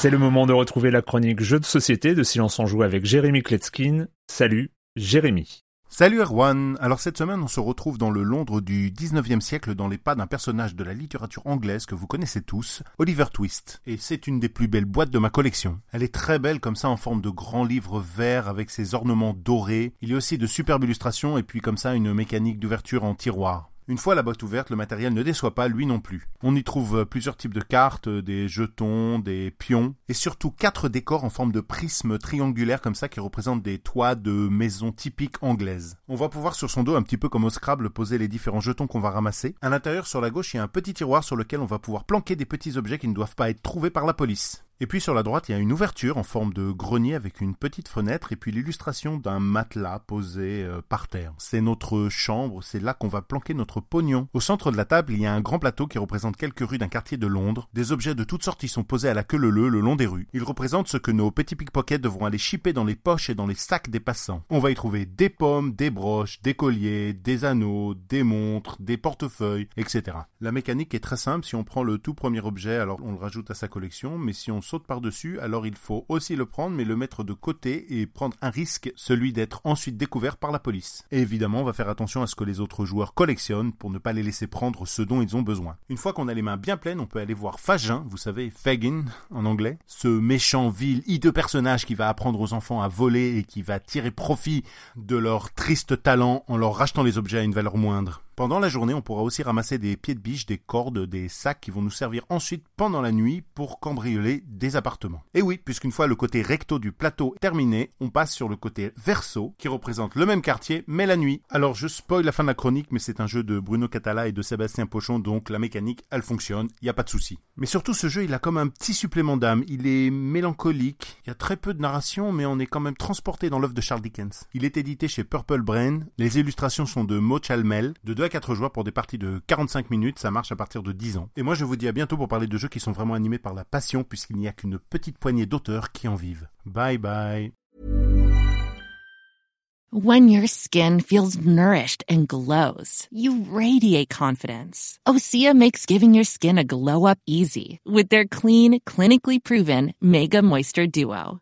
C'est le moment de retrouver la chronique Jeux de société de Silence en Joue avec Jérémy Kletskin. Salut, Jérémy. Salut Erwan Alors cette semaine on se retrouve dans le Londres du 19e siècle dans les pas d'un personnage de la littérature anglaise que vous connaissez tous, Oliver Twist. Et c'est une des plus belles boîtes de ma collection. Elle est très belle comme ça en forme de grand livre vert avec ses ornements dorés. Il y a aussi de superbes illustrations et puis comme ça une mécanique d'ouverture en tiroir. Une fois la boîte ouverte, le matériel ne déçoit pas, lui non plus. On y trouve euh, plusieurs types de cartes, euh, des jetons, des pions, et surtout quatre décors en forme de prisme triangulaire comme ça qui représentent des toits de maisons typiques anglaises. On va pouvoir sur son dos, un petit peu comme au Scrabble, poser les différents jetons qu'on va ramasser. À l'intérieur, sur la gauche, il y a un petit tiroir sur lequel on va pouvoir planquer des petits objets qui ne doivent pas être trouvés par la police. Et puis sur la droite, il y a une ouverture en forme de grenier avec une petite fenêtre et puis l'illustration d'un matelas posé euh, par terre. C'est notre chambre, c'est là qu'on va planquer notre pognon. Au centre de la table, il y a un grand plateau qui représente quelques rues d'un quartier de Londres. Des objets de toutes sortes y sont posés à la queue leu le long des rues. Ils représentent ce que nos petits pickpockets devront aller chipper dans les poches et dans les sacs des passants. On va y trouver des pommes, des broches, des colliers, des anneaux, des montres, des portefeuilles, etc. La mécanique est très simple. Si on prend le tout premier objet, alors on le rajoute à sa collection, mais si on saute par-dessus, alors il faut aussi le prendre mais le mettre de côté et prendre un risque, celui d'être ensuite découvert par la police. Évidemment, on va faire attention à ce que les autres joueurs collectionnent pour ne pas les laisser prendre ce dont ils ont besoin. Une fois qu'on a les mains bien pleines, on peut aller voir Fagin, vous savez, Fagin en anglais, ce méchant, vil, hideux personnage qui va apprendre aux enfants à voler et qui va tirer profit de leur triste talent en leur rachetant les objets à une valeur moindre. Pendant la journée, on pourra aussi ramasser des pieds de biche, des cordes, des sacs qui vont nous servir ensuite pendant la nuit pour cambrioler des appartements. Et oui, puisqu'une fois le côté recto du plateau terminé, on passe sur le côté verso qui représente le même quartier mais la nuit. Alors je spoil la fin de la chronique, mais c'est un jeu de Bruno Catala et de Sébastien Pochon, donc la mécanique elle fonctionne, il n'y a pas de souci. Mais surtout ce jeu il a comme un petit supplément d'âme, il est mélancolique, il y a très peu de narration mais on est quand même transporté dans l'œuvre de Charles Dickens. Il est édité chez Purple Brain, les illustrations sont de Mo Chalmel, de 2 4 joueurs pour des parties de 45 minutes, ça marche à partir de 10 ans. Et moi je vous dis à bientôt pour parler de jeux qui sont vraiment animés par la passion puisqu'il n'y a qu'une petite poignée d'auteurs qui en vivent. Bye bye. When your skin feels nourished and glows, you radiate confidence. Osea makes giving your skin a glow up easy with their clean, clinically proven Mega Moisture Duo.